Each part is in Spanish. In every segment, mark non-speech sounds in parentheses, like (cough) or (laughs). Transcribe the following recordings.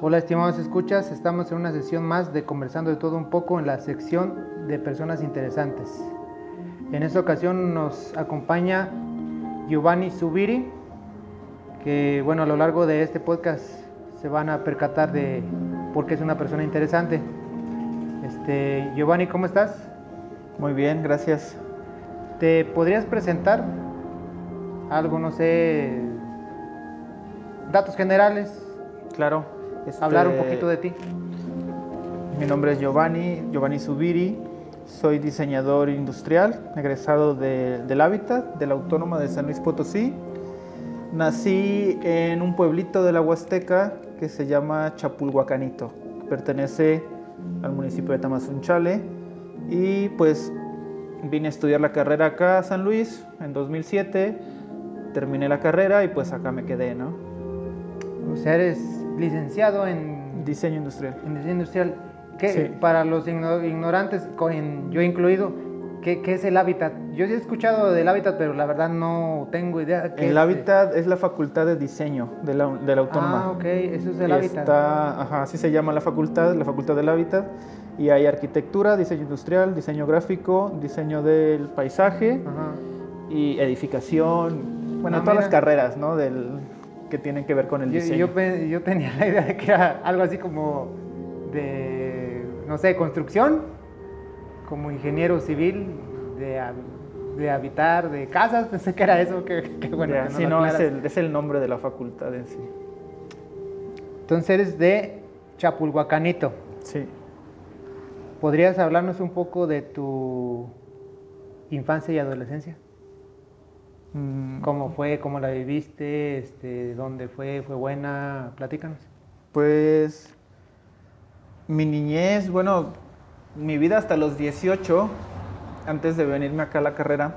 Hola estimados escuchas, estamos en una sesión más de Conversando de todo un poco en la sección de personas interesantes. En esta ocasión nos acompaña Giovanni Subiri, que bueno, a lo largo de este podcast se van a percatar de por qué es una persona interesante. Este, Giovanni, ¿cómo estás? Muy bien, gracias. ¿Te podrías presentar algo, no sé, datos generales? Claro. Hablar un este, poquito de ti. Mi nombre es Giovanni, Giovanni Subiri. Soy diseñador industrial, egresado de- del Hábitat, de la Autónoma de San Luis Potosí. Nací en un pueblito de la Huasteca que se llama Chapulhuacanito. Pertenece al municipio de Tamazunchale. Y pues vine a estudiar la carrera acá a San Luis en 2007. Terminé la carrera y pues acá me quedé, ¿no? O sea, eres licenciado en Diseño industrial. en diseño industrial. ¿Qué, Sí. Para los igno- ignorantes, en- yo incluido, ¿qué, qué es el hábitat? Yo sí he escuchado del hábitat, pero la verdad no tengo idea. El es, hábitat es la facultad de diseño de la, de la autónoma. Ah, ok, eso es el Y hábitat. Está, ajá, así se llama la facultad, la facultad del hábitat. Y hay arquitectura, diseño industrial, diseño gráfico, diseño del paisaje Ajá. y edificación. Bueno, Ah, todas las mira. carreras, ¿no? Del, que tienen que ver con el Yo, diseño. yo yo tenía la idea de que era algo así como de, no sé, construcción, como ingeniero civil, de, de habitar, de casas, (laughs) pensé que era eso, que, que bueno. Ya, que sí, lo no, es el, es el nombre de la facultad en sí. Entonces eres de Chapulhuacanito. Sí. ¿Podrías hablarnos un poco de tu infancia y adolescencia? Mm, ¿Cómo fue? ¿Cómo la viviste? Este, ¿Dónde fue? ¿Fue buena? Platícanos. Pues mi niñez, bueno, mi vida hasta los 18, antes de venirme acá a la carrera,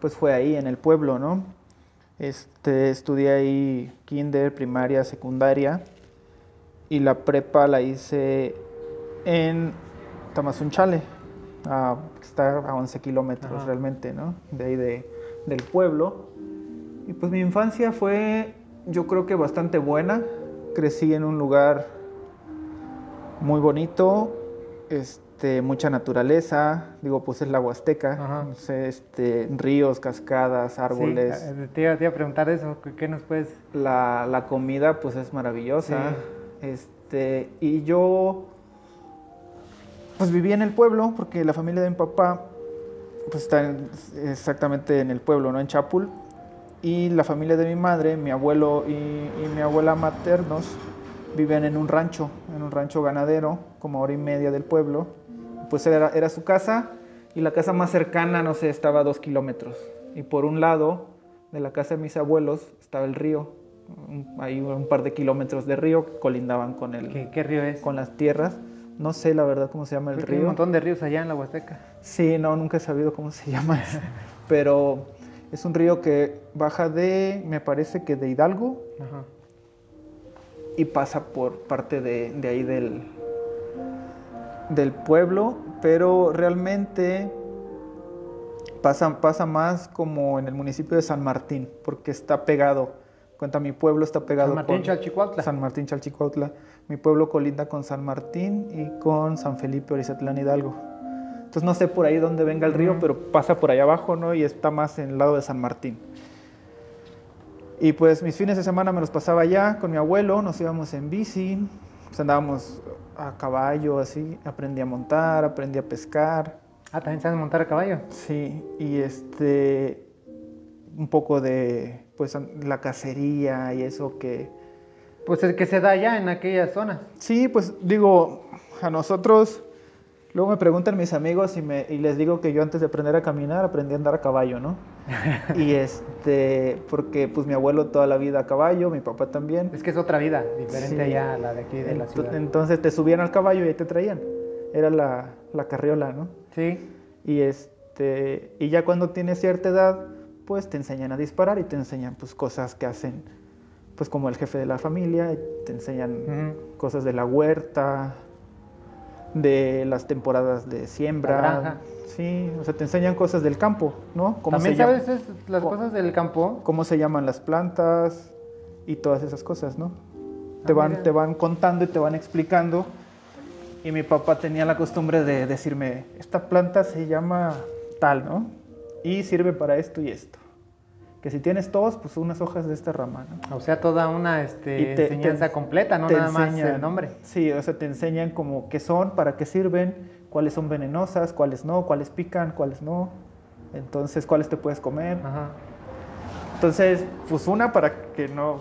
pues fue ahí en el pueblo, ¿no? Este, estudié ahí kinder, primaria, secundaria y la prepa la hice en Tamazunchale, a- que está a 11 kilómetros realmente, ¿no? De ahí de- del pueblo. Y pues mi infancia fue, yo creo que bastante buena. Crecí en un lugar muy bonito, este, mucha naturaleza. Digo, pues es la Huasteca, Ajá. este, ríos, cascadas, árboles. Sí, eh, te, iba, te iba a preguntar eso. ¿qué- ¿Qué nos puedes...? La, la comida, pues es maravillosa. Este, y yo, pues viví en el pueblo, porque la familia de mi papá, pues está en- exactamente en el pueblo, ¿no? En Chapul. Y la familia de mi madre, mi abuelo y, y mi abuela maternos, vivían en un rancho, en un rancho ganadero, como a hora y media del pueblo. Pues era, era su casa y la casa más cercana, no sé, estaba a dos kilómetros. Y por un lado de la casa de mis abuelos estaba el río, un- hay un par de kilómetros de río que colindaban con, el, ¿Qué, qué río es? con las tierras. No sé la verdad cómo se llama el Creo que hay río. un montón de ríos allá en la Huasteca. Sí, no, nunca he sabido cómo se (laughs) llama eso. Pero es un río que baja de, me parece que de Hidalgo Ajá. y pasa por parte de, de ahí del, del pueblo, pero realmente pasa, pasa más como en el municipio de San Martín, porque está pegado. Cuenta, mi pueblo está pegado San Martín, Chalchicuautla. San Martín Chalchicuautla. Mi pueblo colinda con San Martín y con San Felipe Orizatlán Hidalgo. Entonces no sé por ahí dónde venga el río, pero pasa por ahí abajo, ¿no? Y está más en el lado de San Martín. Y pues mis fines de semana me los pasaba allá con mi abuelo, nos íbamos en bici, pues andábamos a caballo, así, aprendí a montar, aprendí a pescar, Ah, ¿también sabes montar a caballo? sí, y este, un poco de, pues, la cacería y eso que, Pues el que se da allá en aquellas zonas. sí, pues digo, a nosotros, luego me preguntan mis amigos y, me, y les digo que yo antes de aprender a caminar aprendí a andar a caballo, ¿no? (laughs) y este, porque pues mi abuelo toda la vida a caballo, mi papá también. Es que es otra vida, diferente Sí. allá a la de aquí de la ciudad. Entonces te subían al caballo y ahí te traían. Era la, la carriola, ¿no? Sí. Y este y ya cuando tienes cierta edad, pues te enseñan a disparar y te enseñan pues cosas que hacen pues como el jefe de la familia, te enseñan Ujú. cosas de la huerta, de las temporadas de siembra. Sí, o sea, te enseñan cosas del campo, ¿no? Cómo ¿También sabes es- las Co- cosas del campo? cómo se llaman las plantas y todas esas cosas, ¿no? Te Ah, van, mira. te van contando y te van explicando. Y mi papá tenía la costumbre de decirme, esta planta se llama tal, ¿no? Y sirve para esto y esto. Que si tienes tos, pues unas hojas de esta rama, ¿no? O sea, toda una este, te- enseñanza te- completa, no nada más enseñan- el nombre. Sí, o sea, te enseñan como qué son, para qué sirven, cuáles son venenosas, cuáles no, cuáles pican, cuáles no. Entonces, cuáles te puedes comer. Ajá. Entonces, pues una para que no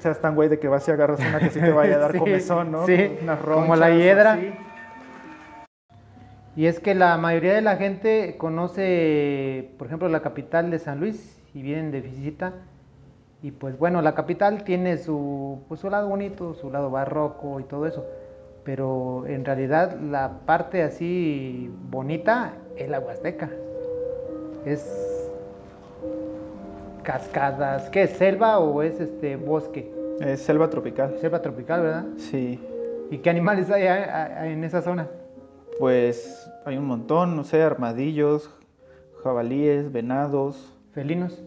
seas tan güey de que vas y agarras una que sí te vaya a dar (laughs) Sí, comezón, ¿no? sí, Unas como la ronchas hiedra. Y es que la mayoría de la gente conoce, por ejemplo, la capital de San Luis y vienen de visita. Y pues bueno, la capital tiene su, pues, su lado bonito, su lado barroco y todo eso. Pero en realidad la parte así bonita es la Huasteca. Es cascadas, ¿qué es? ¿Selva o es este bosque? Es selva tropical. Selva tropical, ¿verdad? Sí, ¿Y qué animales hay en esa zona? pues hay un montón, no sé, armadillos, jabalíes, venados. Felinos.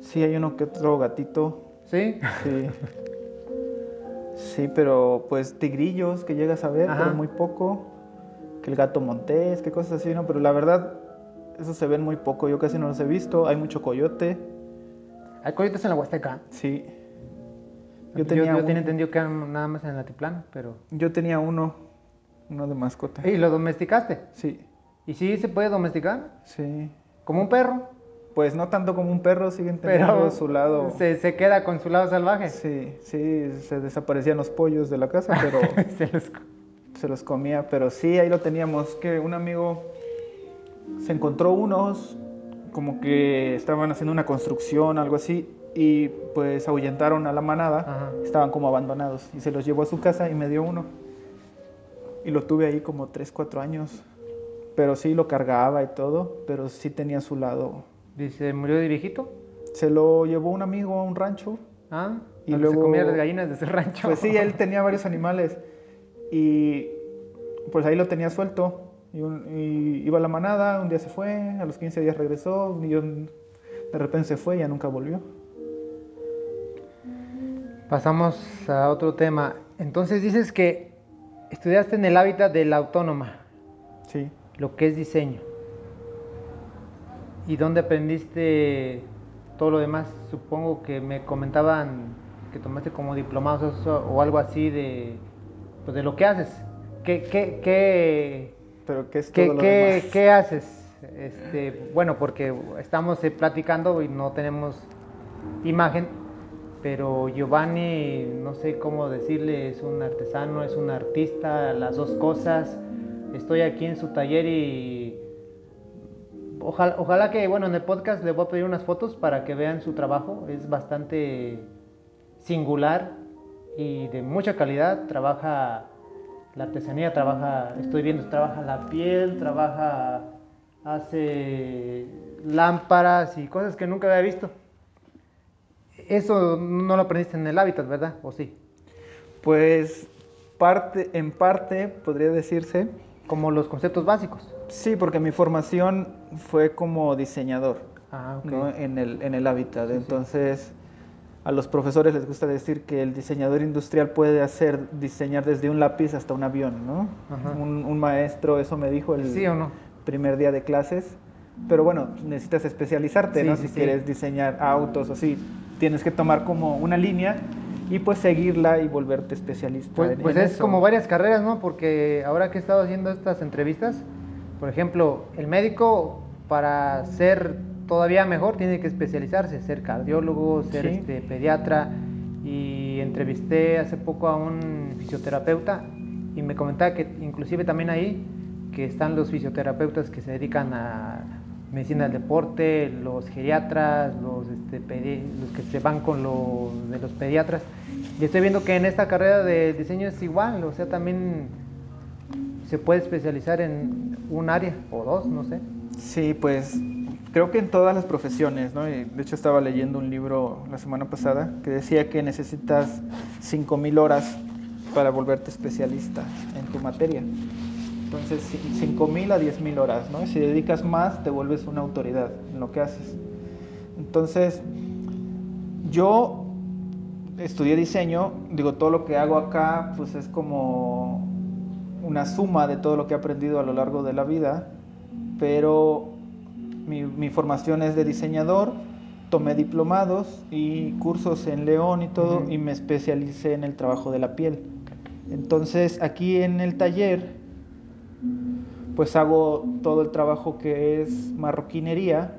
Sí, hay uno que otro gatito. ¿Sí? Sí. Sí, pero pues tigrillos que llegas a ver, Ajá. pero muy poco. Que el gato montés, que cosas así, ¿no? Pero la verdad, esos se ven muy poco. Yo casi no los he visto. Hay mucho coyote. Hay coyotes en la Huasteca. Sí. Yo, Yo tenía, yo un- tenía entendido que eran nada más en el altiplano, pero... yo tenía uno, uno de mascota. ¿Y lo domesticaste? Sí, ¿Y sí se puede domesticar? sí. ¿Como un perro? Pues no tanto como un perro, siguen teniendo Pero su lado. se, se queda con su lado salvaje. Sí, sí, se desaparecían los pollos de la casa, pero (laughs) Se los- se los comía. Pero sí, ahí lo teníamos. Que un amigo se encontró unos, como que estaban haciendo una construcción, algo así, y pues ahuyentaron a la manada. Ajá. Estaban como abandonados y se los llevó a su casa y me dio uno. Y lo tuve ahí como 3, 4 años. Pero sí lo cargaba y todo, pero sí tenía su lado. Dice, ¿murió de viejito? Se lo llevó un amigo a un rancho. ¿Ah? Y luego- se comía las gallinas de ese rancho. Pues sí, él (laughs) tenía varios animales y pues ahí lo tenía suelto. Y, un- y iba a la manada, un día se fue, a los 15 días regresó, y de repente se fue y ya nunca volvió. Pasamos a otro tema. Entonces dices que estudiaste en el hábitat de la autónoma, Sí. lo que es diseño. ¿Y dónde aprendiste todo lo demás? Supongo que me comentaban que tomaste como diplomados o, algo así de, pues de lo que haces. ¿Qué, qué, qué, Pero ¿qué es qué, todo lo qué- qué haces? Este, bueno, porque estamos eh, platicando y no tenemos imagen, pero Giovanni, no sé cómo decirle, es un artesano, es un artista, las dos cosas. Estoy aquí en su taller y ojalá, ojalá que, bueno, en el podcast le voy a pedir unas fotos para que vean su trabajo. Es bastante singular y de mucha calidad. Trabaja la artesanía, trabaja, estoy viendo, trabaja la piel, trabaja, hace lámparas y cosas que nunca había visto. Eso no lo aprendiste en el hábitat, ¿verdad? ¿O sí? Pues parte, en parte podría decirse, Como los conceptos básicos. Sí, porque mi formación fue como diseñador. Ah, ok. ¿no? en, el, en el hábitat. Sí, sí. Entonces, a los profesores les gusta decir que el diseñador industrial puede hacer diseñar desde un lápiz hasta un avión, ¿no? Un, un maestro, eso me dijo el ¿Sí o no? primer día de clases. Pero bueno, necesitas especializarte, Sí, ¿no? sí, si sí. quieres diseñar autos o así, tienes que tomar como una línea y pues seguirla y volverte especialista. Pues, en- pues en es eso. como varias carreras, ¿no? Porque ahora que he estado haciendo estas entrevistas, por ejemplo, el médico para ser todavía mejor tiene que especializarse, ser cardiólogo, ser Sí. este, pediatra. Y entrevisté hace poco a un fisioterapeuta y me comentaba que inclusive también ahí que están los fisioterapeutas que se dedican a medicina del deporte, los geriatras, los, este, los que se van con lo de los pediatras. Y estoy viendo que en esta carrera de diseño es igual, o sea, también se puede especializar en un área o dos, no sé. Sí, pues creo que en todas las profesiones, ¿no? De hecho estaba leyendo un libro la semana pasada que decía que necesitas 5.000 horas para volverte especialista en tu materia. Entonces, ci- 5.000 a 10.000 horas, ¿no? Si dedicas más, te vuelves una autoridad en lo que haces. Entonces, yo estudié diseño, digo, todo lo que hago acá pues es como una suma de todo lo que he aprendido a lo largo de la vida, pero mi, mi formación es de diseñador, tomé diplomados y cursos en León y todo, y me especialicé en el trabajo de la piel. Entonces aquí en el taller pues hago todo el trabajo que es marroquinería.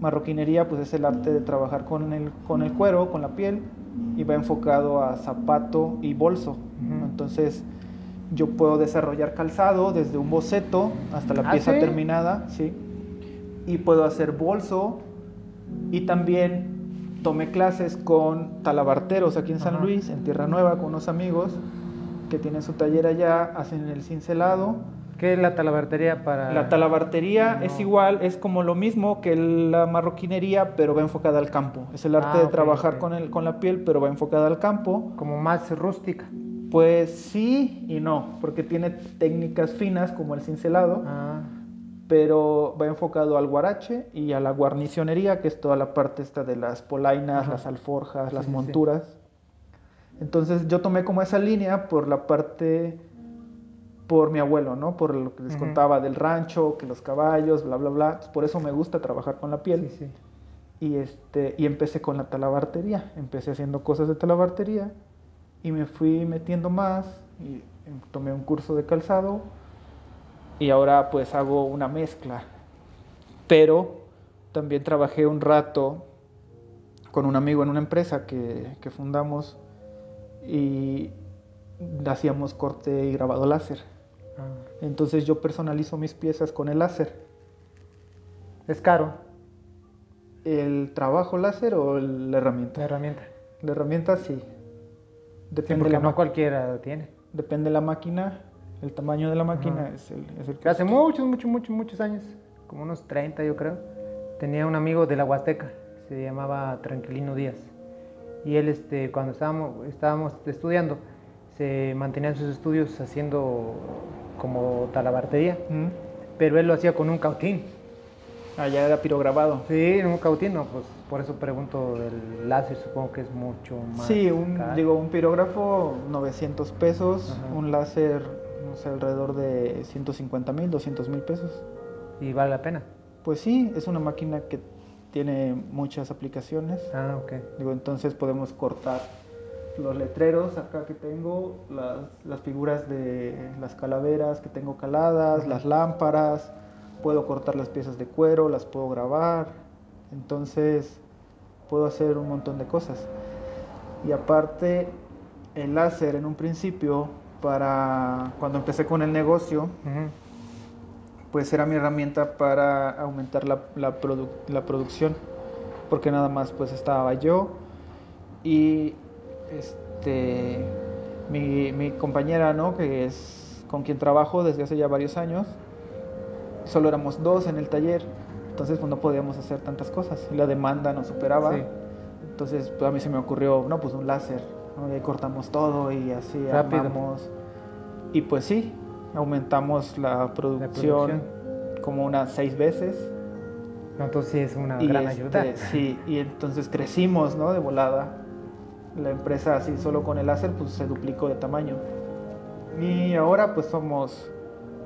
Marroquinería pues es el arte de trabajar con el, con el cuero, con la piel y va enfocado a zapato y bolso. Entonces yo puedo desarrollar calzado desde un boceto hasta la ¿Ah, pieza sí? terminada, sí. Y puedo hacer bolso y también tomé clases con talabarteros aquí en San Ajá. Luis, en Tierra Nueva, con unos amigos que tienen su taller allá, hacen el cincelado. ¿Qué es la talabartería para...? La talabartería No. es igual, es como lo mismo que la marroquinería, pero va enfocada al campo. Es el arte Ah, de trabajar con, el, con la piel, pero va enfocada al campo. Como más rústica. Pues sí y no, porque tiene técnicas finas como el cincelado, Ah, pero va enfocado al guarache y a la guarnicionería, que es toda la parte esta de las polainas, Ajá. las alforjas, Sí, las sí, sí. monturas. Entonces yo tomé como esa línea por la parte, por mi abuelo, ¿no? Por lo que les contaba del rancho, que los caballos, bla, bla, bla. Por eso me gusta trabajar con la piel. Y, este, y empecé con la talabartería. Empecé haciendo cosas de talabartería y me fui metiendo más y em, tomé un curso de calzado y ahora pues hago una mezcla. Pero también trabajé un rato con un amigo en una empresa que, que fundamos y hacíamos corte y grabado láser. Ah. Entonces yo personalizo mis piezas con el láser. Es caro ¿El trabajo láser o la la herramienta? herramienta. La herramienta sí. Depende, porque la, no cualquiera tiene. depende la máquina, el tamaño de la máquina Ajá. es el, es el Que hace muchos, muchos, muchos, muchos años, como unos 30 yo creo, tenía un amigo de la Huasteca, se llamaba Tranquilino Díaz. Y él, este, cuando estábamos, estábamos estudiando, se mantenía en sus estudios haciendo como talabartería, Mm. pero él lo hacía con un cautín. Ah, ya era pirograbado. Sí, un cautín, no, pues por eso pregunto del láser, supongo que es mucho más. Sí, un, caro. digo, un pirógrafo 900 pesos, Ajá. un láser, no sé, alrededor de 150 mil, 200 mil pesos. Y vale la pena. Pues sí, es una máquina que tiene muchas aplicaciones. Ah, ok. Digo, entonces podemos cortar los letreros acá que tengo, las, las figuras de las calaveras que tengo caladas, las lámparas, puedo cortar las piezas de cuero, las puedo grabar, entonces puedo hacer un montón de cosas. Y aparte, el láser en un principio, para cuando empecé con el negocio, pues era mi herramienta para aumentar la, la, produ- la producción, porque nada más pues estaba yo y este mi, mi compañera, ¿no? Que es con quien trabajo desde hace ya varios años, solo éramos dos en el taller, entonces pues no podíamos hacer tantas cosas, y la demanda nos superaba, Sí. entonces pues, a mí se me ocurrió, no, pues un láser, ¿no? y ahí cortamos todo y así Rápido. armamos, y pues sí, aumentamos la producción, como unas seis veces. Entonces sí es una y gran este, ayuda. Sí, y entonces crecimos, ¿no? De volada. La empresa así solo con el láser pues se duplicó de tamaño. Y ahora pues somos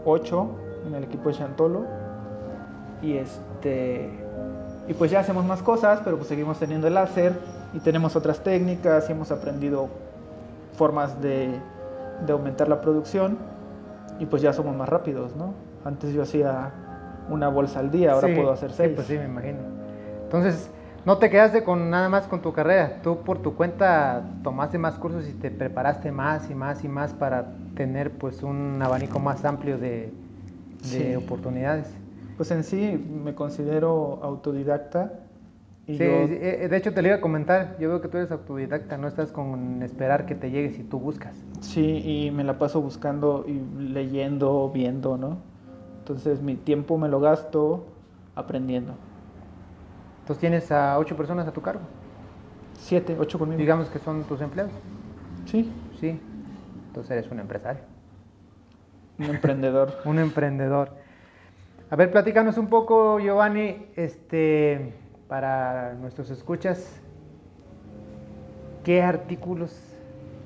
ocho en el equipo de Chantolo. Y este y pues ya hacemos más cosas, pero pues seguimos teniendo el láser y tenemos otras técnicas y hemos aprendido formas de, de aumentar la producción y pues ya somos más rápidos, ¿no? Antes yo hacía una bolsa al día, ahora Sí, puedo hacer sí, seis. pues sí, me imagino. Entonces, no te quedaste con nada más con tu carrera. Tú por tu cuenta tomaste más cursos y te preparaste más y más y más para tener pues un abanico más amplio de, de Sí. oportunidades. Pues en sí me considero autodidacta. Y Sí, yo- sí, eh, de hecho te lo iba a comentar. Yo veo que tú eres autodidacta, no estás con esperar que te llegues y tú buscas. sí, y me la paso buscando y leyendo, viendo, ¿no? Entonces mi tiempo me lo gasto aprendiendo. Entonces tienes a ocho personas a tu cargo. Siete, ocho conmigo. Digamos que son tus empleados. Sí, Sí. Entonces eres un empresario. Un emprendedor. (laughs) Un emprendedor. A ver, platícanos un poco, Giovanni, este, para nuestros escuchas. ¿qué artículos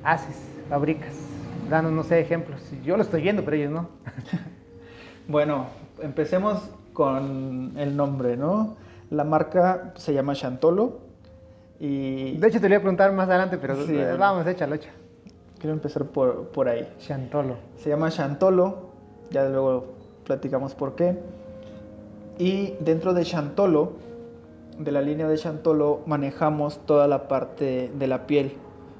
haces, fabricas? Danos, no sé, ejemplos. Yo lo estoy viendo, pero ellos no. (laughs) bueno, empecemos con el nombre, ¿no? La marca se llama Chantolo y... De hecho, te voy a preguntar más adelante, pero vamos, échalo, échalo. Quiero empezar por, por ahí. Chantolo. Se llama Chantolo, ya luego platicamos por qué. Y dentro de Chantolo, de la línea de Chantolo, manejamos toda la parte de la piel.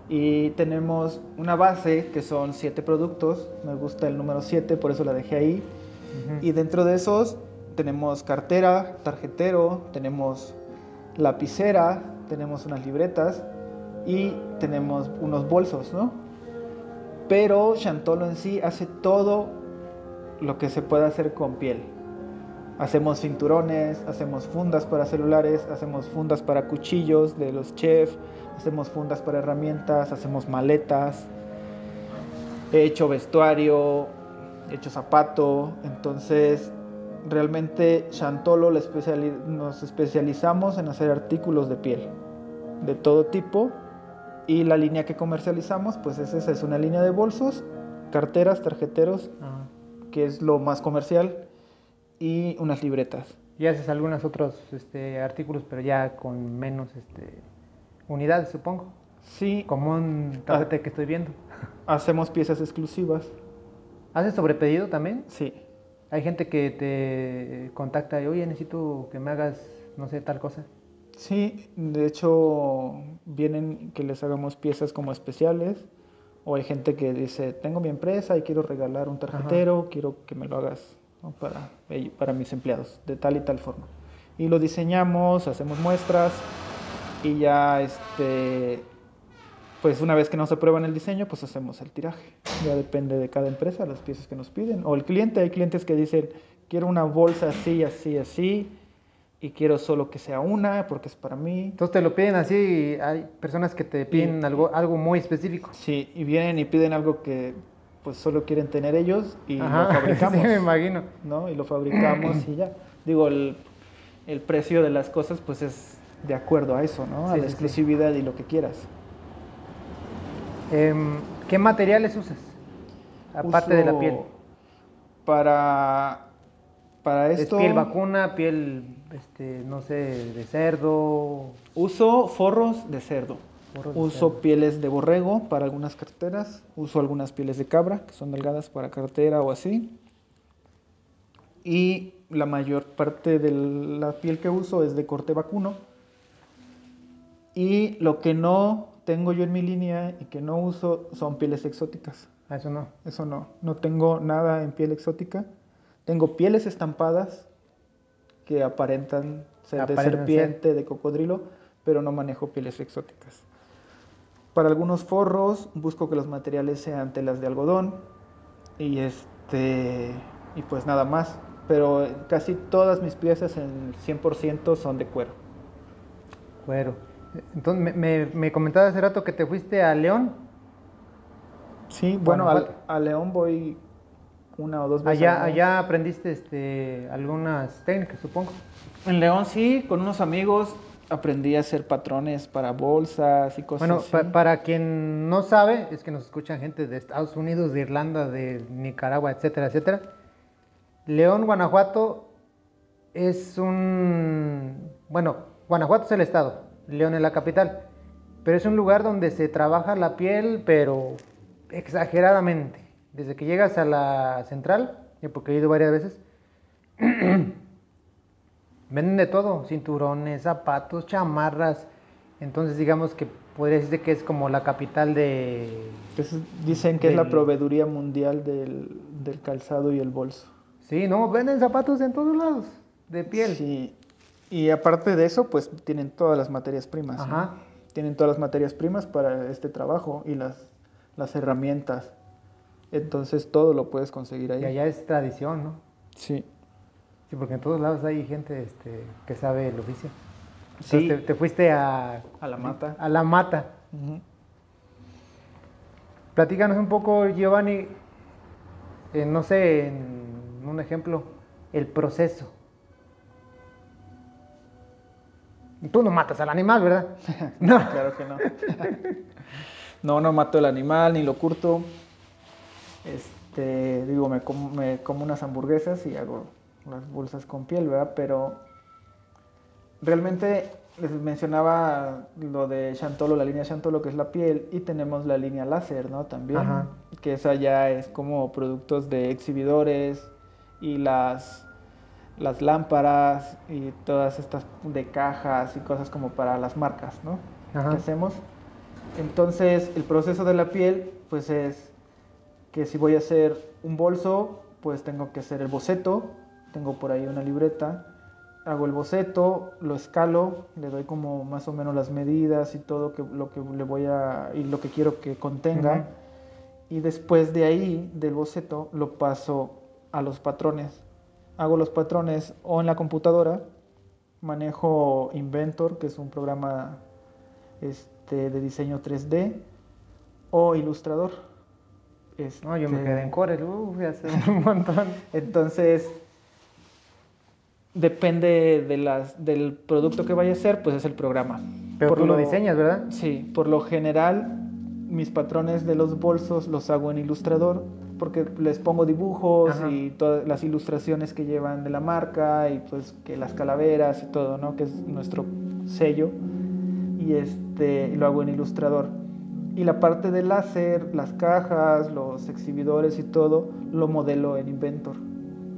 Y tenemos una base que son siete productos. Me gusta el número 7, por eso la dejé ahí. Y dentro de esos tenemos cartera, tarjetero, tenemos lapicera, tenemos unas libretas y tenemos unos bolsos, ¿no? Pero Chantolo en sí hace todo lo que se puede hacer con piel. Hacemos cinturones, hacemos fundas para celulares, hacemos fundas para cuchillos de los chefs, hacemos fundas para herramientas, hacemos maletas, he hecho vestuario, he hecho zapato, entonces realmente Chantolo nos especializamos en hacer artículos de piel de todo tipo y la línea que comercializamos pues es esa, es una línea de bolsos, carteras, tarjeteros, que es lo más comercial y unas libretas. Y haces algunos otros este, artículos, pero ya con menos este, unidades, supongo. Sí. Como un tapete ah. que estoy viendo. Hacemos piezas exclusivas. ¿Haces sobre pedido también? Sí. Hay gente que te contacta y, oye, necesito que me hagas, no sé, tal cosa. Sí, de hecho, vienen que les hagamos piezas como especiales. O hay gente que dice, tengo mi empresa y quiero regalar un tarjetero, quiero que me lo hagas para, para mis empleados, de tal y tal forma. Y lo diseñamos, hacemos muestras y ya este pues una vez que nos aprueban el diseño, pues hacemos el tiraje. Ya depende de cada empresa, las piezas que nos piden. O el cliente, hay clientes que dicen, quiero una bolsa así, así, así, y quiero solo que sea una porque es para mí. Entonces te lo piden así y hay personas que te piden algo, algo muy específico. Sí, y vienen y piden algo que pues solo quieren tener ellos y lo fabricamos. (laughs) Sí, me imagino. ¿no? Y lo fabricamos y ya. Digo, el, el, precio de las cosas pues es de acuerdo a eso, ¿no? a la exclusividad y lo que quieras. Em, ¿Qué materiales usas? Aparte de la piel. Para, para esto... ¿Es piel vacuna, piel, este, no sé, de cerdo? Uso forros de cerdo. uso pieles de borrego para algunas carteras. Uso algunas pieles de cabra, que son delgadas para cartera o así. Y la mayor parte de la piel que uso es de corte vacuno. Y lo que no tengo yo en mi línea y que no uso son pieles exóticas. Ah, eso no. Eso no. No tengo nada en piel exótica. Tengo pieles estampadas que aparentan ser de serpiente, de cocodrilo, pero no manejo pieles exóticas. Para algunos forros busco que los materiales sean telas de algodón y este y pues nada más, pero casi todas mis piezas en 100% son de cuero. Cuero. Entonces, me, me, comentabas hace rato que te fuiste a León. Sí, bueno, a, León voy una o dos veces. Allá, allá aprendiste este, algunas técnicas, supongo. En León sí, con unos amigos aprendí a hacer patrones para bolsas y cosas bueno, Bueno, para quien no sabe, es que nos escuchan gente de Estados Unidos, de Irlanda, de Nicaragua, etcétera, etcétera. León, Guanajuato es un... Bueno, Guanajuato es el estado. León es la capital. Pero es un lugar donde se trabaja la piel, pero exageradamente. Desde que llegas a la central, porque he ido varias veces, (clears throat) venden de todo, cinturones, zapatos, chamarras. Entonces digamos que podría decirse que es como la capital de... dicen que es la proveeduría mundial del, del, calzado y el bolso. Sí, no, venden zapatos en todos lados, de piel. Sí, y aparte de eso, pues tienen todas las materias primas. Ajá. Tienen todas las materias primas para este trabajo y las, las herramientas. Entonces todo lo puedes conseguir ahí. Y allá es tradición, ¿no? Sí. Sí, porque en todos lados hay gente este, que sabe el oficio. sí. Te, fuiste a... A la mata. A la mata. Platícanos un poco, Giovanni, eh, no sé, en un ejemplo, el proceso Tú no matas al animal, ¿verdad? (laughs) no. claro que no. (laughs) no, no mato el animal ni lo curto. Este, digo, me como, me como unas hamburguesas y hago las bolsas con piel, ¿verdad? Pero realmente les mencionaba lo de Chantolo, la línea Chantolo que es la piel, y tenemos la línea láser, ¿no? También, que esa ya es como productos de exhibidores y las, las lámparas y todas estas de cajas y cosas como para las marcas, ¿no? Que hacemos. Entonces, el proceso de la piel, pues es que si voy a hacer un bolso, pues tengo que hacer el boceto, tengo por ahí una libreta, hago el boceto, lo escalo, le doy como más o menos las medidas y todo que, lo que le voy a y lo que quiero que contenga. Y después de ahí, del boceto, lo paso a los patrones. Hago los patrones o en la computadora, manejo Inventor, que es un programa este, de diseño 3D, o Ilustrador. No, yo me quedé en Corel, hace (laughs) un montón. Entonces, depende de las, del producto que vaya a ser, pues es el programa. Pero tú lo, diseñas, ¿verdad? Sí, por lo general mis patrones de los bolsos los hago en Ilustrador porque les pongo dibujos y todas las ilustraciones que llevan de la marca y pues que las calaveras y todo, ¿no? Que es nuestro sello y este lo hago en Ilustrador. Y la parte del láser, las cajas, los exhibidores y todo lo modelo en Inventor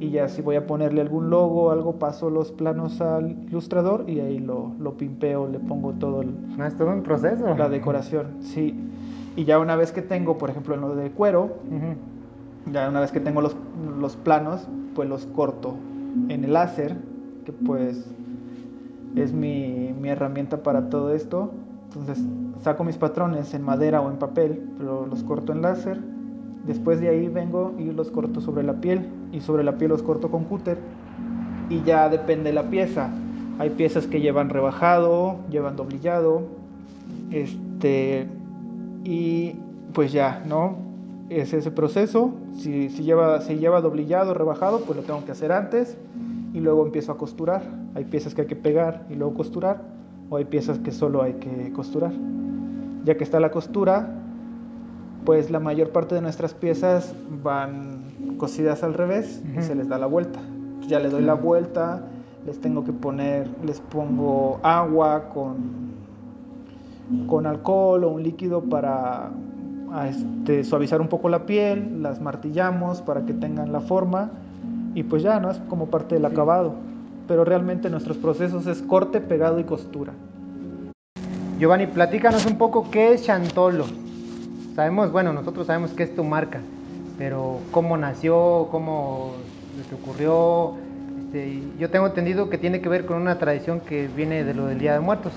y ya si voy a ponerle algún logo algo, paso los planos al ilustrador y ahí lo, lo pimpeo, le pongo todo el... No, es todo un proceso. La decoración, sí. Y ya una vez que tengo, por ejemplo, en lo de cuero, ya una vez que tengo los, los planos, pues los corto en el láser, que pues es mi, mi herramienta para todo esto. Entonces saco mis patrones en madera o en papel, pero los corto en láser Después de ahí vengo y los corto sobre la piel y sobre la piel los corto con cúter y ya depende la pieza. Hay piezas que llevan rebajado, llevan doblillado, este y pues ya, ¿no? Es ese proceso. Si, si lleva, si lleva doblillado, rebajado, pues lo tengo que hacer antes y luego empiezo a costurar. Hay piezas que hay que pegar y luego costurar, o hay piezas que solo hay que costurar. Ya que está la costura, pues la mayor parte de nuestras piezas van cosidas al revés y se les da la vuelta. Ya le doy la vuelta, les tengo que poner, les pongo agua con, con alcohol o un líquido para este, suavizar un poco la piel, las martillamos para que tengan la forma y pues ya, ¿no? Es como parte del acabado. Pero realmente nuestros procesos es corte, pegado y costura. Giovanni, platícanos un poco qué es Chantolo. Sabemos, bueno, nosotros sabemos que es tu marca, pero cómo nació, cómo te ocurrió. Este, yo tengo entendido que tiene que ver con una tradición que viene de lo del Día de Muertos.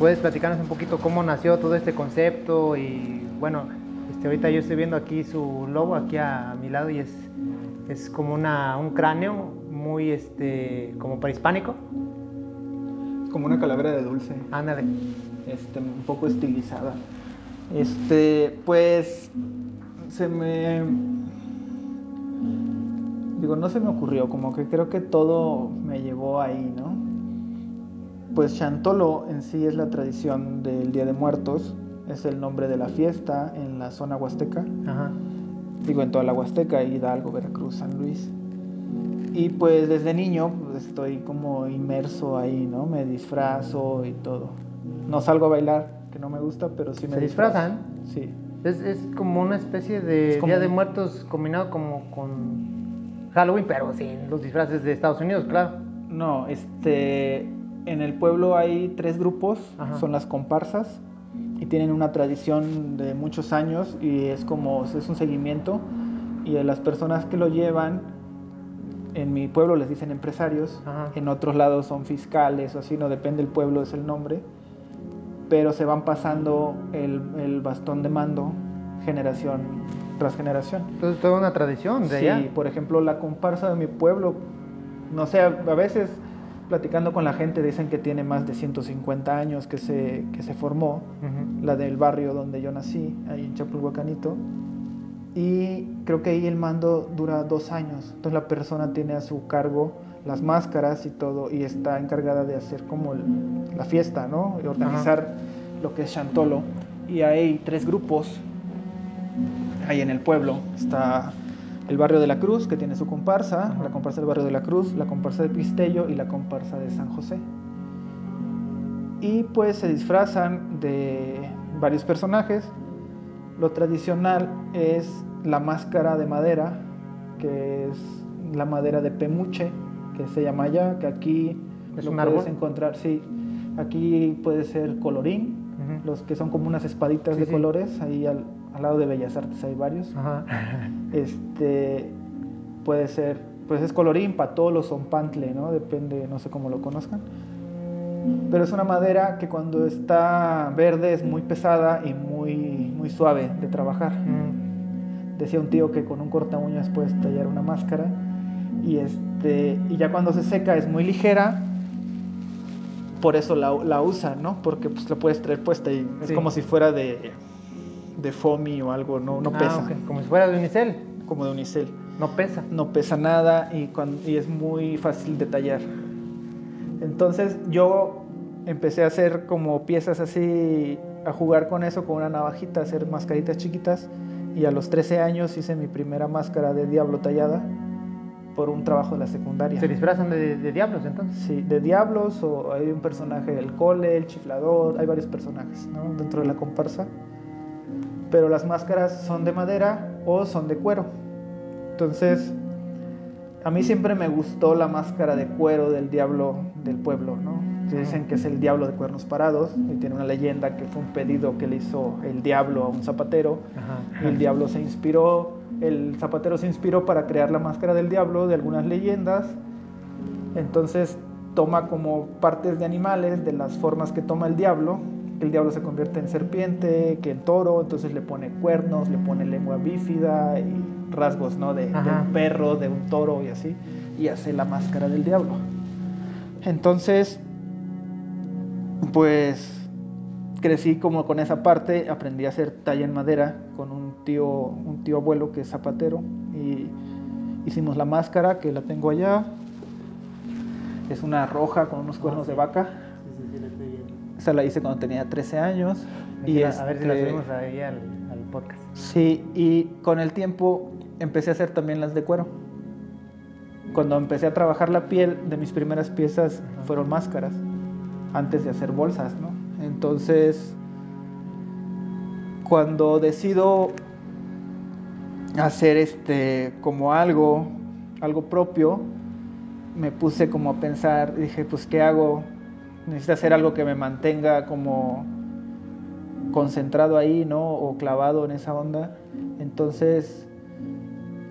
¿Puedes platicarnos un poquito cómo nació todo este concepto? Y bueno, este, ahorita yo estoy viendo aquí su logo, aquí a, mi lado, y es, es como una, un cráneo muy este, como prehispánico. Como una calavera de dulce. Ándale. Este, un poco estilizada. Este, pues se me digo, no se me ocurrió, como que creo que todo me llevó ahí, ¿no? Pues Chantolo en sí es la tradición del Día de Muertos, es el nombre de la fiesta en la zona huasteca. Digo, en toda la Huasteca, Hidalgo, Veracruz, San Luis. Y pues desde niño pues, estoy como inmerso ahí, ¿no? Me disfrazo y todo. No salgo a bailar, que no me gusta, pero sí me ¿Se disfrazan? Sí. Es, es, como una especie de Día de Muertos combinado como con Halloween, pero sin los disfraces de Estados Unidos, claro. No, este, en el pueblo hay tres grupos, son las comparsas, y tienen una tradición de muchos años y es como, es un seguimiento, y las personas que lo llevan, en mi pueblo les dicen empresarios, en otros lados son fiscales o así, no depende del pueblo, es el nombre pero se van pasando el, bastón de mando generación tras generación. Entonces es toda una tradición de sí, por ejemplo, la comparsa de mi pueblo, no sé, a veces platicando con la gente dicen que tiene más de 150 años que se, que se formó, la del barrio donde yo nací, ahí en Chapulhuacanito, y creo que ahí el mando dura dos años, entonces la persona tiene a su cargo las máscaras y todo, y está encargada de hacer como el- la fiesta, ¿no? Y organizar lo que es Chantolo. Y hay tres grupos ahí en el pueblo. Está el barrio de la Cruz, que tiene su comparsa, Ajá. la comparsa del barrio de la Cruz, la comparsa de Pistello y la comparsa de San José. Y pues se disfrazan de varios personajes. Lo tradicional es la máscara de madera, que es la madera de pemuche, que se llama allá, que aquí ¿Es lo un puedes árbol? encontrar, sí. Aquí puede ser colorín, los que son como unas espaditas Sí, de sí. colores, ahí al, al lado de Bellas Artes hay varios. Ajá. (laughs) Este puede ser, pues es colorín, patolo, zompantle, ¿no? Depende, no sé cómo lo conozcan. Pero es una madera que cuando está verde es muy pesada y muy, muy suave de trabajar. Decía un tío que con un corta uñas puedes tallar una máscara y este y ya cuando se seca es muy ligera. Por eso la, la usan, ¿no? Porque pues la puedes traer puesta y es Sí. como si fuera de, de foamy o algo, no, no Ah, pesa, Como si fuera de unicel. como de unicel No pesa. no pesa nada y, cuan- y es muy fácil de tallar. Entonces yo empecé a hacer como piezas así, a jugar con eso, con una navajita, hacer mascaritas chiquitas. Y a los 13 años hice mi primera máscara de diablo tallada por un trabajo de la secundaria. Se disfrazan de, de diablos entonces. Sí, de diablos o hay un personaje del cole, el chiflador, hay varios personajes ¿no? dentro de la comparsa. Pero las máscaras son de madera o son de cuero. Entonces, a mí siempre me gustó la máscara de cuero del diablo del pueblo, ¿no? Dicen que es el diablo de cuernos parados y tiene una leyenda que fue un pedido que le hizo el diablo a un zapatero Ajá. y el diablo se inspiró, el zapatero se inspiró para crear la máscara del diablo de algunas leyendas. Entonces toma como partes de animales, de las formas que toma el diablo. El diablo se convierte en serpiente, que en toro, entonces le pone cuernos, le pone lengua bífida y rasgos, ¿no? De, un perro, de un toro y así. Y hace la máscara del diablo. Entonces, pues crecí como con esa parte, aprendí a hacer talla en madera con un tío, un tío abuelo que es zapatero y hicimos la máscara que la tengo allá. Es una roja con unos cuernos de vaca. Esa la hice cuando tenía 13 años. Y a ver si la este, subimos ahí al, al podcast. Sí, y con el tiempo empecé a hacer también las de cuero. Cuando empecé a trabajar la piel, de mis primeras piezas Ajá. fueron máscaras, antes de hacer bolsas, ¿no? Entonces, cuando decido hacer este como algo, algo propio, me puse como a pensar, dije, pues ¿qué hago? Necesito hacer algo que me mantenga como concentrado ahí, ¿no? O clavado en esa onda. Entonces,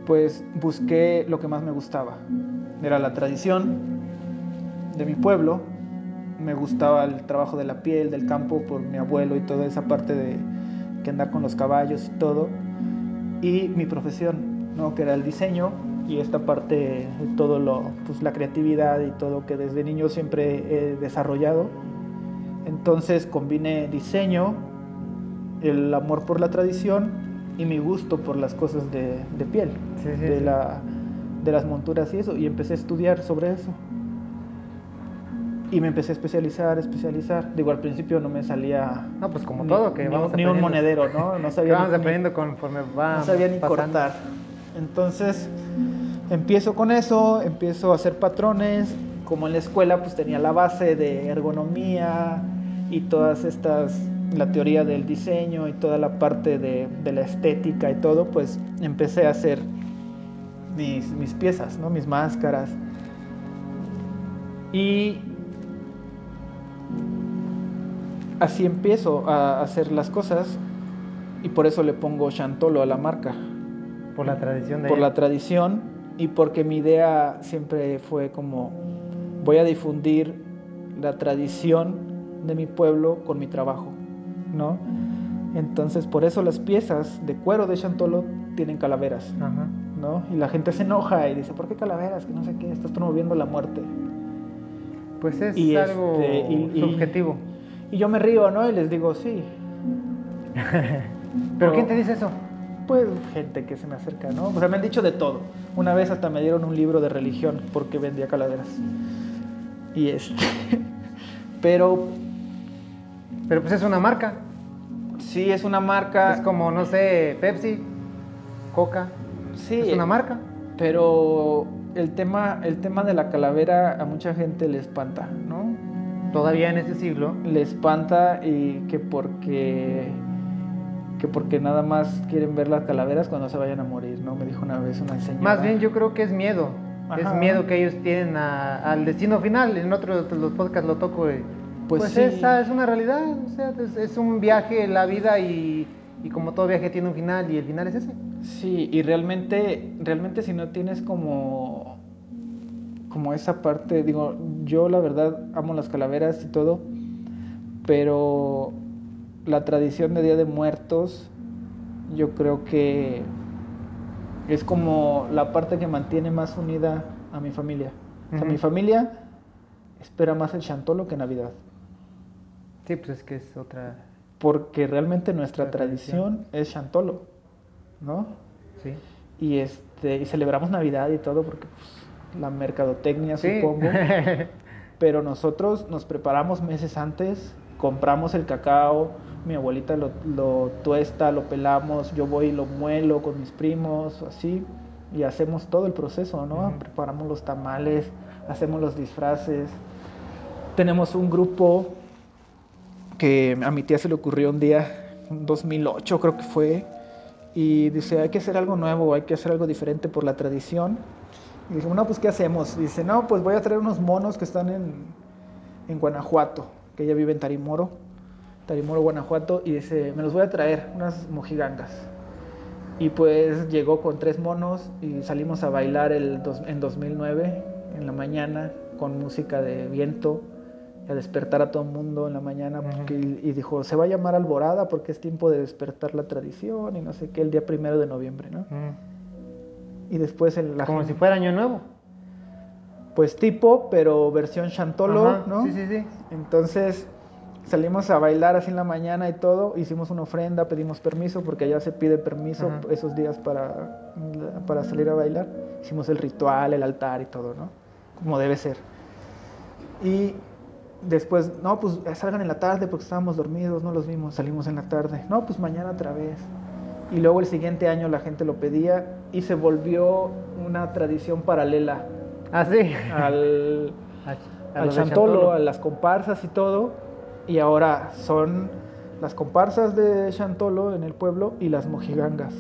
pues busqué lo que más me gustaba. Era la tradición de mi pueblo. Me gustaba el trabajo de la piel, del campo, por mi abuelo y toda esa parte de que andar con los caballos y todo. Y mi profesión, ¿no? Que era el diseño y esta parte de todo lo, pues la creatividad y todo que desde niño siempre he desarrollado. Entonces combiné diseño, el amor por la tradición y mi gusto por las cosas de, de piel, Sí, sí, de, sí. La, de las monturas y eso, y empecé a estudiar sobre eso. Y me empecé a especializar, especializar. Digo, al principio no me salía No, pues como ni, todo, que ni vamos ni un monedero, ¿no? (laughs) No sabía vamos ni- ni- aprendiendo conforme va no sabía ni pasando. cortar. Entonces, empiezo con eso, empiezo a hacer patrones. Como en la escuela, pues tenía la base de ergonomía y todas estas, la teoría del diseño y toda la parte de, de la estética y todo, pues empecé a hacer mis, mis piezas, ¿no? Mis máscaras. Y así empiezo a hacer las cosas y por eso le pongo Chantolo a la marca Por la tradición de por la tradición y porque mi idea siempre fue como voy a difundir la tradición de mi pueblo con mi trabajo, ¿no? Entonces por eso las piezas de cuero de Chantolo tienen calaveras, Ajá. ¿no? Y la gente se enoja y dice, ¿por qué calaveras? Que no sé qué, estás promoviendo la muerte. Pues es Y algo este, y- subjetivo. Y yo me río, ¿no? Y les digo, sí. (laughs) ¿Pero quién te dice eso? Pues gente que se me acerca, ¿no? O sea, me han dicho de todo. Una vez hasta me dieron un libro de religión porque vendía calaveras. Y este. (laughs) Pero. Pero pues es una marca. Sí, es una marca. Es como, no sé, Pepsi, Coca. Sí. Es una marca. Pero el tema, el tema de la calavera a mucha gente le espanta, ¿no? Todavía en este siglo. Le espanta y que porque que porque nada más quieren ver las calaveras cuando se vayan a morir, ¿no? Me dijo una vez una señora. Más bien yo creo que es miedo. Ajá. Es miedo que ellos tienen a- al destino final. En otros de los podcasts lo toco. y, Pues Pues, sí. esa es una realidad. O sea, es, es un viaje en la vida y, y como todo viaje tiene un final y el final es ese. Sí, y realmente, realmente si no tienes como, como esa parte, digo, yo la verdad amo las calaveras y todo, pero la tradición de Día de Muertos, yo creo que es como la parte que mantiene más unida a mi familia. O sea, mi familia espera más el Chantolo que Navidad, Sí, pues es que es otra. porque realmente nuestra tradición es Chantolo, ¿no? Sí. y este y celebramos Navidad y todo porque pues, la mercadotecnia Sí. supongo (laughs) pero nosotros nos preparamos meses antes compramos el cacao mi abuelita lo, lo tuesta lo pelamos yo voy y lo muelo con mis primos así y hacemos todo el proceso no Ujú. preparamos los tamales hacemos los disfraces tenemos un grupo que a mi tía se le ocurrió un día, en 2008 creo que fue, y dice, hay que hacer algo nuevo, hay que hacer algo diferente por la tradición. Y dije, no, pues ¿qué hacemos? Y dice, no, pues voy a traer unos monos que están en, en Guanajuato, que ella vive en Tarimoro, Tarimoro, Guanajuato, y dice, me los voy a traer, unas mojigangas. Y pues llegó con tres monos y salimos a bailar el dos- en 2009, en la mañana, con música de viento, a despertar a todo el mundo en la mañana. Porque- y dijo, se va a llamar Alborada porque es tiempo de despertar la tradición y no sé qué, el día primero de noviembre, ¿no? Y después en la Como si fuera año nuevo. Pues tipo, pero versión Chantolo, Ajá, ¿no? Sí, sí, sí. Entonces salimos a bailar así en la mañana y todo, hicimos una ofrenda, pedimos permiso porque allá se pide permiso Ajá. esos días para, para salir a bailar. Hicimos el ritual, el altar y todo, ¿no? Como debe ser. Y después, no, pues salgan en la tarde porque estábamos dormidos, no los vimos, salimos en la tarde. No, pues mañana otra vez. Y luego el siguiente año la gente lo pedía y se volvió una tradición paralela Ah, sí. al, A- (laughs) al Chantolo, a las comparsas y todo. Y ahora son las comparsas de Chantolo en el pueblo y las mojigangas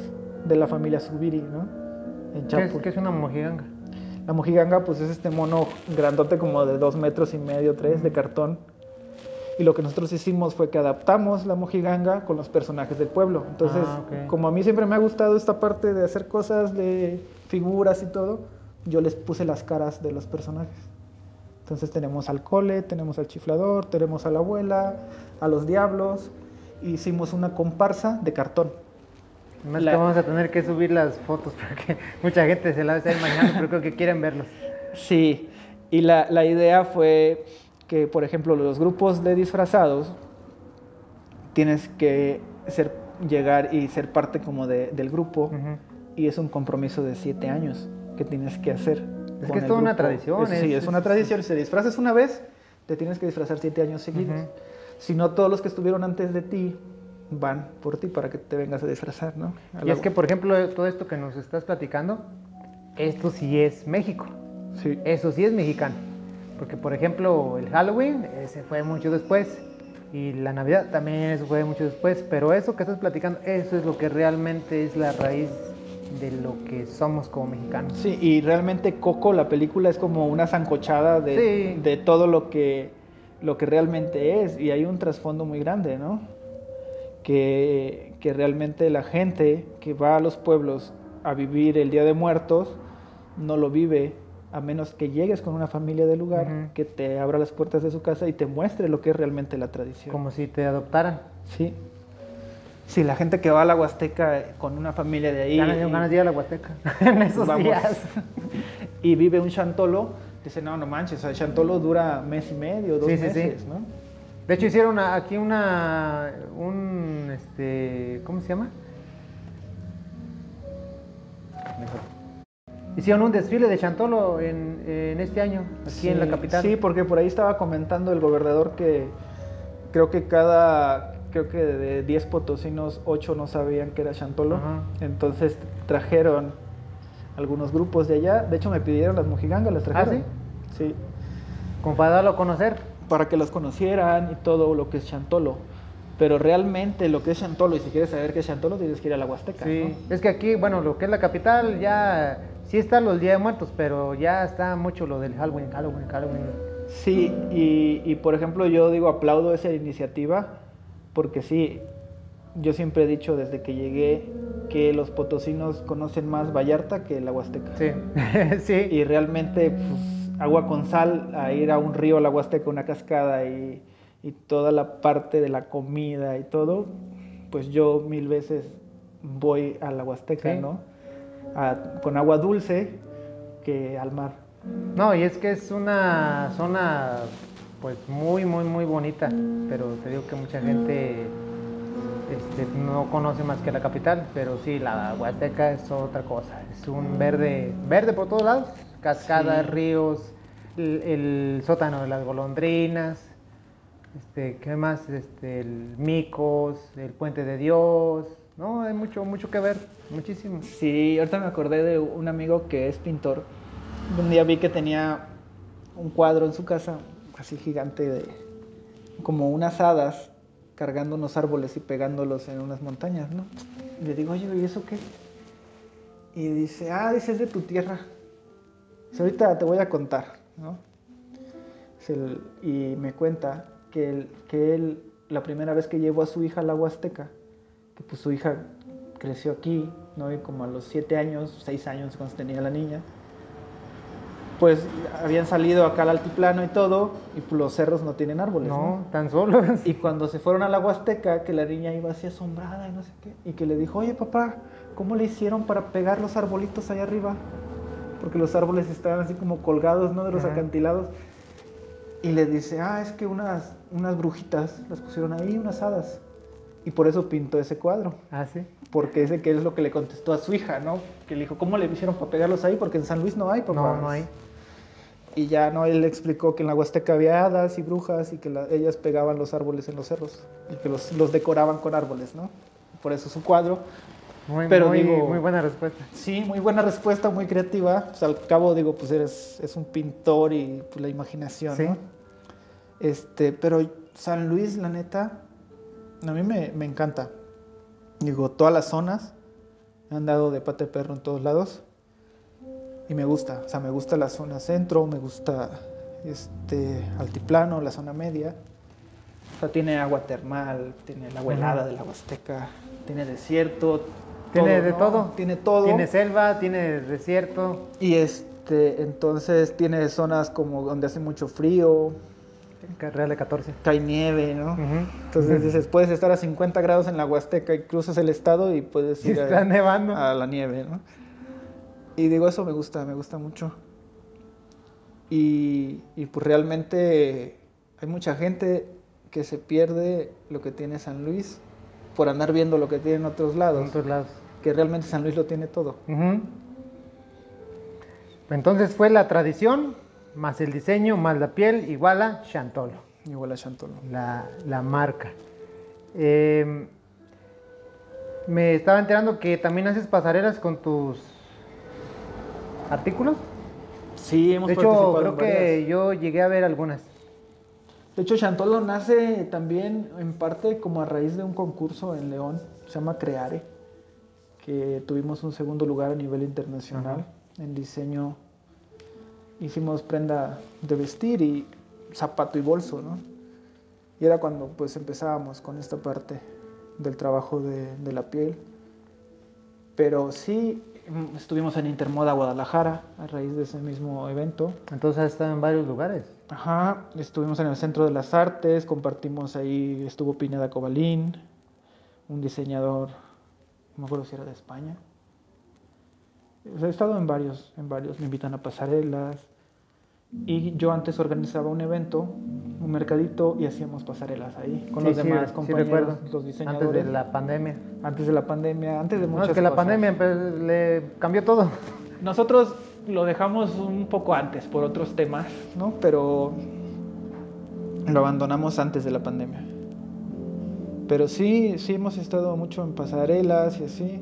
de la familia Subiri, ¿no? En ¿Qué es, qué es una mojiganga? La mojiganga, pues es este mono grandote como de dos metros y medio, tres, de cartón. Y lo que nosotros hicimos fue que adaptamos la mojiganga con los personajes del pueblo. Entonces, Ah, como a mí siempre me ha gustado esta parte de hacer cosas de figuras y todo, yo les puse las caras de los personajes. Entonces tenemos al cole, tenemos al chiflador, tenemos a la abuela, a los diablos. Hicimos una comparsa de cartón. Además La- que vamos a tener que subir las fotos (laughs) porque mucha gente se la va a estar imaginando, pero creo que quieren verlos. Sí, y la, la idea fue que, por ejemplo, los grupos de disfrazados tienes que ser, llegar y ser parte como de- del grupo y es un compromiso de siete años que tienes que hacer. Es que es toda una tradición, Es- sí, es- una tradición. Si te disfrazas una vez, te tienes que disfrazar siete años seguidos. Ujú. Si no, todos los que estuvieron antes de ti van por ti para que te vengas a disfrazar, ¿no? A Y la- es que, por ejemplo, todo esto que nos estás platicando, esto sí es México. Sí. Eso sí es mexicano. Porque, por ejemplo, el Halloween, ese fue mucho después. Y la Navidad también eso fue mucho después. Pero eso que estás platicando, eso es lo que realmente es la raíz de lo que somos como mexicanos. Sí, y realmente Coco, la película, es como una zancochada de, Sí. de todo lo que, lo que realmente es. Y hay un trasfondo muy grande, ¿no? Que, que realmente la gente que va a los pueblos a vivir el Día de Muertos no lo vive a menos que llegues con una familia del lugar que te abra las puertas de su casa y te muestre lo que es realmente la tradición. Como si te adoptaran. Sí. Sí, la gente que va a la Huasteca con una familia de ahí. Ganas, y- ganas de ir a la Huasteca (laughs) en esos Vamos. días. (laughs) y vive un chantolo, dice, no, no manches, o sea, el chantolo dura mes y medio, dos Sí, sí, sí. meses, ¿no? De hecho, hicieron aquí una. Un. Este, ¿Cómo se llama? mejor. Hicieron un desfile de Chantolo en, en este año, aquí en la Sí, capital. Sí, porque por ahí estaba comentando el gobernador que creo que cada, creo que de 10 potosinos, 8 no sabían que era Chantolo. Ajá. Entonces trajeron algunos grupos de allá. De hecho, me pidieron las mojigangas, las trajeron. ¿Ah, sí? Como para darlo a conocer. Para que las conocieran y todo lo que es Chantolo. Pero realmente lo que es Chantolo, y si quieres saber qué es Chantolo, tienes que ir a la Huasteca. Sí, ¿no? es que aquí, bueno, lo que es la capital ya sí está los Días de Muertos, pero ya está mucho lo del Halloween, Halloween, Halloween. Sí, y, y, por ejemplo yo digo aplaudo esa iniciativa porque sí, yo siempre he dicho desde que llegué que los potosinos conocen más Vallarta que la Huasteca. Sí, (laughs) sí. Y realmente pues, agua con sal, a ir a un río, a la Huasteca, una cascada y, y toda la parte de la comida y todo, pues yo mil veces voy a la Huasteca, Sí. ¿no? A- con agua dulce que al mar. No, y es que es una zona pues muy, muy, muy bonita, pero te digo que mucha gente este, no conoce más que la capital, pero sí, la Huasteca es otra cosa, es un verde, verde por todos lados, cascadas, Sí. ríos, el, el sótano de las golondrinas, este, ¿qué más? Este, el Micos, el Puente de Dios, no, hay mucho, mucho que ver, muchísimo. Sí, ahorita me acordé de un amigo que es pintor. Un día vi que tenía un cuadro en su casa, así gigante, de como unas hadas cargando unos árboles y pegándolos en unas montañas, ¿no? Y le digo, oye, ¿y eso qué? Y dice, ah, dice, es de tu tierra. Dice, ahorita te voy a contar, ¿no? Y me cuenta que él, que él, la primera vez que llevó a su hija a la Huasteca, que pues su hija creció aquí, ¿no? Y como a los siete años, seis años cuando tenía la niña, pues habían salido acá al altiplano y todo, y pues, los cerros no tienen árboles, ¿no? No, tan solo. Y cuando se fueron a la Huasteca, que la niña iba así asombrada y no sé qué, y que le dijo, oye papá, ¿cómo le hicieron para pegar los arbolitos allá arriba? Porque los árboles estaban así como colgados, ¿no? De los Ajá. acantilados. Y le dice, ah, es que unas, unas brujitas las pusieron ahí, unas hadas. Y por eso pintó ese cuadro. Ah, sí. Porque ese que es lo que le contestó a su hija, ¿no? Que le dijo, ¿cómo le hicieron para pegarlos ahí? Porque en San Luis no hay, papá. No, no hay. Y ya, ¿no? Él le explicó que en la Huasteca había hadas y brujas y que la- ellas pegaban los árboles en los cerros y que los, los decoraban con árboles, ¿no? Por eso su cuadro. Muy, Pero muy, digo- muy buena respuesta. Sí, muy buena respuesta, muy creativa. Pues al cabo, digo, pues eres es un pintor y pues, la imaginación, Sí. ¿no? Este, pero San Luis, la neta, a mí me, me encanta. Digo, todas las zonas, he andado de pata de perro en todos lados y me gusta. O sea, me gusta la zona centro, me gusta este altiplano, la zona media. O sea, tiene agua termal, tiene Ujú. helada de la Huasteca, tiene desierto. Tiene de ¿no? todo. Tiene todo. Tiene selva, tiene desierto. Y este, entonces tiene zonas como donde hace mucho frío, Real de 14. cae nieve, ¿no? Entonces dices, puedes estar a 50 grados en la Huasteca y cruzas el estado y puedes ir está a, nevando. a la nieve, ¿no? Y digo, eso me gusta, me gusta mucho. Y, y pues realmente hay mucha gente que se pierde lo que tiene San Luis por andar viendo lo que tiene en otros En lados, otros lados. que realmente San Luis lo tiene todo. Entonces fue la tradición, más el diseño, más la piel, igual a Chantolo, Igual a Chantolo. la, la marca. Eh, me estaba enterando que también haces pasarelas con tus artículos. Sí, hemos De hecho, participado creo en que yo llegué a ver algunas. De hecho, Chantolo nace también en parte como a raíz de un concurso en León, se llama Creare, que tuvimos un segundo lugar a nivel internacional en diseño. Hicimos prenda de vestir y zapato y bolso, ¿no? Y era cuando pues empezábamos con esta parte del trabajo de, de la piel. Pero sí, mm, estuvimos en Intermoda Guadalajara a raíz de ese mismo evento. Entonces has estado en varios lugares. Ajá, estuvimos en el Centro de las Artes, compartimos ahí, estuvo Pineda Cobalín, un diseñador, no me acuerdo si era de España. O sea, he estado en varios, en varios, me invitan a pasarelas. Y yo antes organizaba un evento, un mercadito y hacíamos pasarelas ahí con Sí, los demás sí compañeros, los diseñadores. Antes de la pandemia. Antes de la pandemia, antes de No, muchas es que la pandemia empe- le cambió todo. Nosotros lo dejamos un poco antes por otros temas, ¿no? Pero lo abandonamos antes de la pandemia. Pero sí, sí hemos estado mucho en pasarelas y así.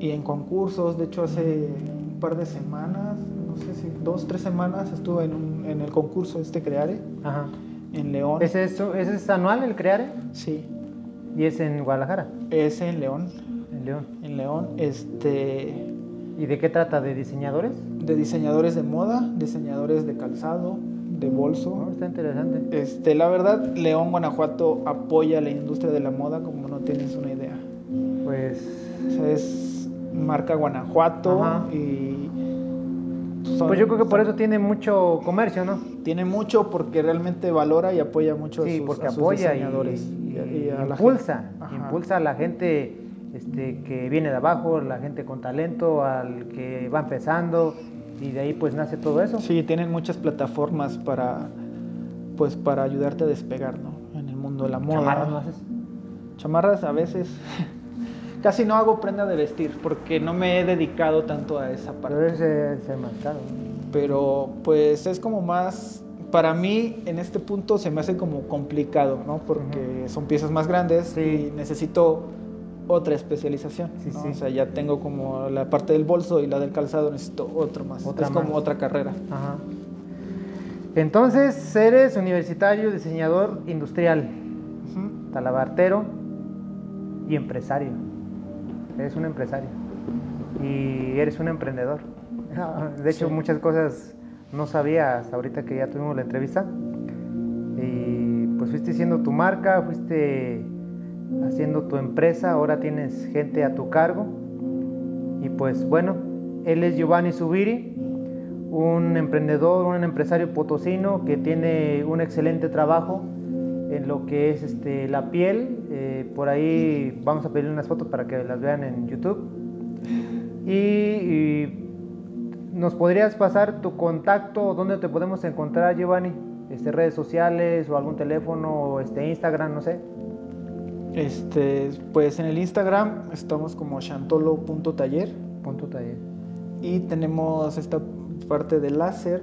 Y en concursos, de hecho hace un par de semanas, no sé si dos, tres semanas estuve en, un- en el concurso este Creare, Ajá. en León. ¿Ese es, ese es anual el Creare? Sí, Y es en Guadalajara, es en León, en León. en León, este... ¿Y de qué trata? ¿De diseñadores? de diseñadores de moda, diseñadores de calzado, de bolso. Oh, está interesante. Este, la verdad, León, Guanajuato apoya la industria de la moda como no tienes una idea. Pues, O sea, es marca Guanajuato Ajá. y son- pues yo creo que por eso tiene mucho comercio, ¿no? tiene mucho porque realmente valora y apoya mucho a Sí, sus, porque a sus apoya y, diseñadores y- a- y a la impulsa, gente. Ajá. impulsa a la gente este, que viene de abajo, la gente con talento, al que va empezando y de ahí pues nace todo eso. Sí, tienen muchas plataformas para pues para ayudarte a despegar, ¿no? En el mundo de la moda. Chamarras no haces. Chamarras a veces. (laughs) Casi no hago prenda de vestir porque no me he dedicado tanto a esa parte. Pero es el. ¿no? Pero pues es como más, para mí en este punto se me hace como complicado, ¿no? Porque son piezas más grandes Sí. y necesito otra especialización. Sí, ¿no? sí. O sea, ya tengo como la parte del bolso y la del calzado, necesito otro más. Otra es como otra carrera. Ajá. Entonces, eres universitario, diseñador industrial, talabartero y empresario. Eres un empresario. Y eres un emprendedor. (laughs) De hecho, Sí. muchas cosas no sabía hasta ahorita que ya tuvimos la entrevista. Y pues fuiste haciendo tu marca, fuiste haciendo tu empresa, ahora tienes gente a tu cargo. Y pues bueno, él es Giovanni Subiri, un emprendedor, un empresario potosino que tiene un excelente trabajo en lo que es este, la piel. Eh, por ahí vamos a pedirle unas fotos para que las vean en YouTube. Y, y nos podrías pasar tu contacto, dónde te podemos encontrar, Giovanni, este, redes sociales o algún teléfono, o este, Instagram, no sé. Este, pues en el Instagram estamos como chantolo.taller Punto taller. y tenemos esta parte de láser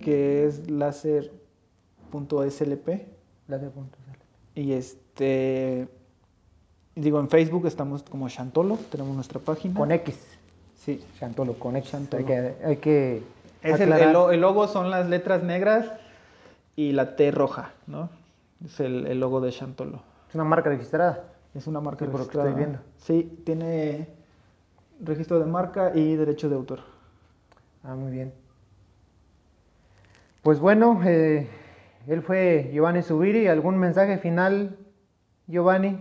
que es láser.slp Punto sal. y este digo en Facebook estamos como Chantolo, tenemos nuestra página. Con X. Sí. Chantolo, con X. Chantolo. Hay que, hay que Es el, logo son las letras negras y la T roja, ¿no? Es el, el logo de Chantolo. Es una marca registrada. Es una marca Sí, por lo que registrada. estoy viendo. Sí, tiene registro de marca y derecho de autor. Ah, muy bien. Pues bueno, eh, él fue Giovanni Subiri. ¿Algún mensaje final, Giovanni?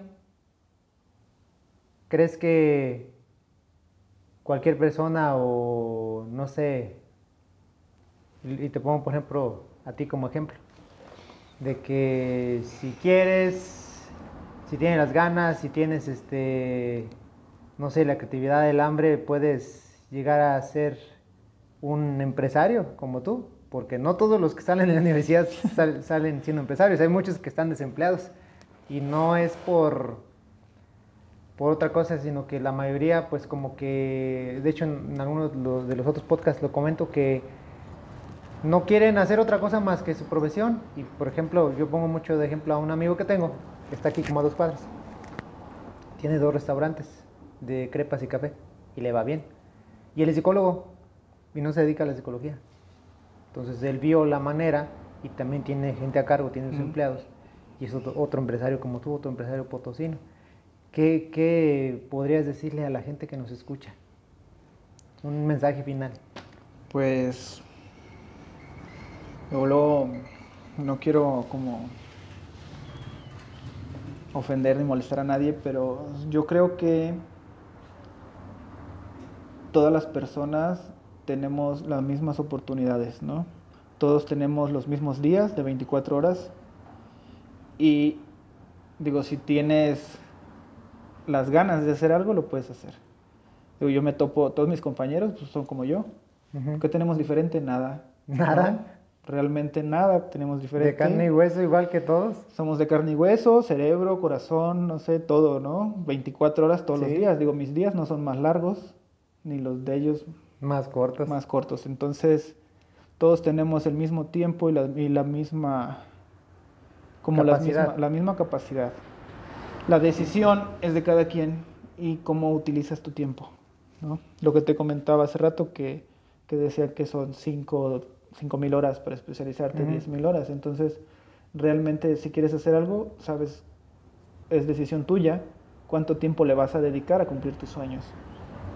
¿Crees que cualquier persona o no sé, y y te pongo por ejemplo a ti como ejemplo, de que si quieres, si tienes las ganas, si tienes este, no sé, la creatividad, el hambre, puedes llegar a ser un empresario como tú, porque no todos los que salen de la universidad sal- salen siendo empresarios, hay muchos que están desempleados y no es por otra cosa, sino que la mayoría pues como que, de hecho en, en algunos de los otros podcasts lo comento que no quieren hacer otra cosa más que su profesión y por ejemplo yo pongo mucho de ejemplo a un amigo que tengo que está aquí como a dos cuadras. Tiene dos restaurantes de crepas y café y le va bien. Y él es psicólogo y no se dedica a la psicología entonces él vio la manera y también tiene gente a cargo, tiene sus empleados y es otro, otro empresario como tú, otro empresario potosino. ¿Qué, ¿Qué podrías decirle a la gente que nos escucha? Un mensaje final. Pues yo luego no quiero como ofender ni molestar a nadie, pero yo creo que todas las personas tenemos las mismas oportunidades, ¿no? Todos tenemos los mismos días de 24 horas y digo, si tienes las ganas de hacer algo, lo puedes hacer. Digo, yo me topo, todos mis compañeros pues, son como yo. Ujú. ¿Qué tenemos diferente? Nada. Nada. realmente nada tenemos diferente. De carne y hueso igual que todos. Somos de carne y hueso, cerebro, corazón, no sé, todo, ¿no? 24 horas todos los días. Digo, mis días no son más largos, ni los de ellos más cortos. Más cortos. Entonces, todos tenemos el mismo tiempo y la, y la misma como la misma, la misma capacidad. La decisión es de cada quien y cómo utilizas tu tiempo. ¿no? Lo que te comentaba hace rato que, que decía que son 5 mil horas para especializarte, 10 mil horas. Entonces, realmente si quieres hacer algo, sabes, es decisión tuya cuánto tiempo le vas a dedicar a cumplir tus sueños.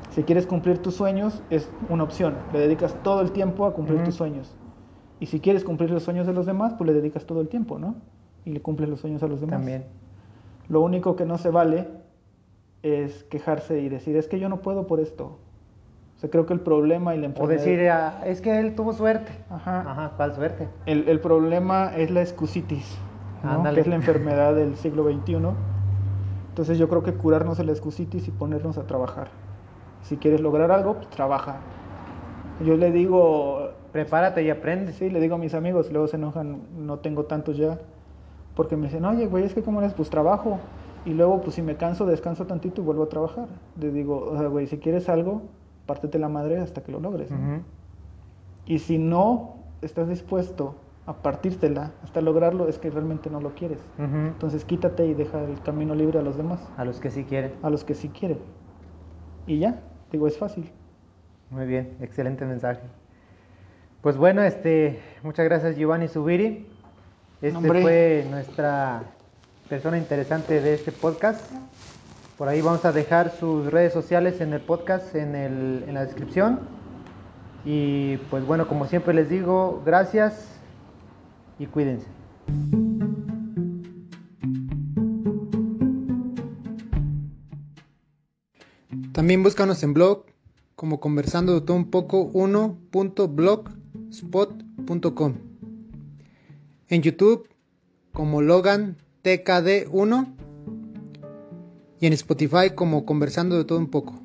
Si quieres cumplir tus sueños, es una opción. Le dedicas todo el tiempo a cumplir tus sueños. Y si quieres cumplir los sueños de los demás, pues le dedicas todo el tiempo, ¿no? Y le cumples los sueños a los demás. También. Lo único que no se vale es quejarse y decir, es que yo no puedo por esto. O sea, creo que el problema y la enfermedad... O decir, ah, es que él tuvo suerte. Ajá. Ajá, ¿cuál suerte? El, el problema es la excusitis, ¿no? que es la enfermedad del siglo XXI. Entonces yo creo que curarnos la excusitis y ponernos a trabajar. Si quieres lograr algo, pues trabaja. Yo le digo... Prepárate y aprende. Sí, le digo a mis amigos, luego se enojan, no tengo tantos ya, porque me dicen, oye, güey, es que como eres, pues trabajo. Y luego, pues si me canso, descanso tantito y vuelvo a trabajar. Le digo, o sea, güey, si quieres algo, pártete la madre hasta que lo logres. Y si no estás dispuesto a partírtela hasta lograrlo, es que realmente no lo quieres. Entonces quítate y deja el camino libre a los demás. A los que sí quieren. A los que sí quieren. Y ya, digo, es fácil. Muy bien, excelente mensaje. Pues bueno, este, muchas gracias Giovanni Subiri. Este fue nuestra persona interesante de este podcast. Por ahí vamos a dejar sus redes sociales en el podcast, en, el, en la descripción. Y pues bueno, como siempre les digo, gracias y cuídense. También búscanos en blog como conversando de todo un poco 1.blogspot.com. En YouTube como Logan TKD1 y en Spotify como conversando de todo un poco.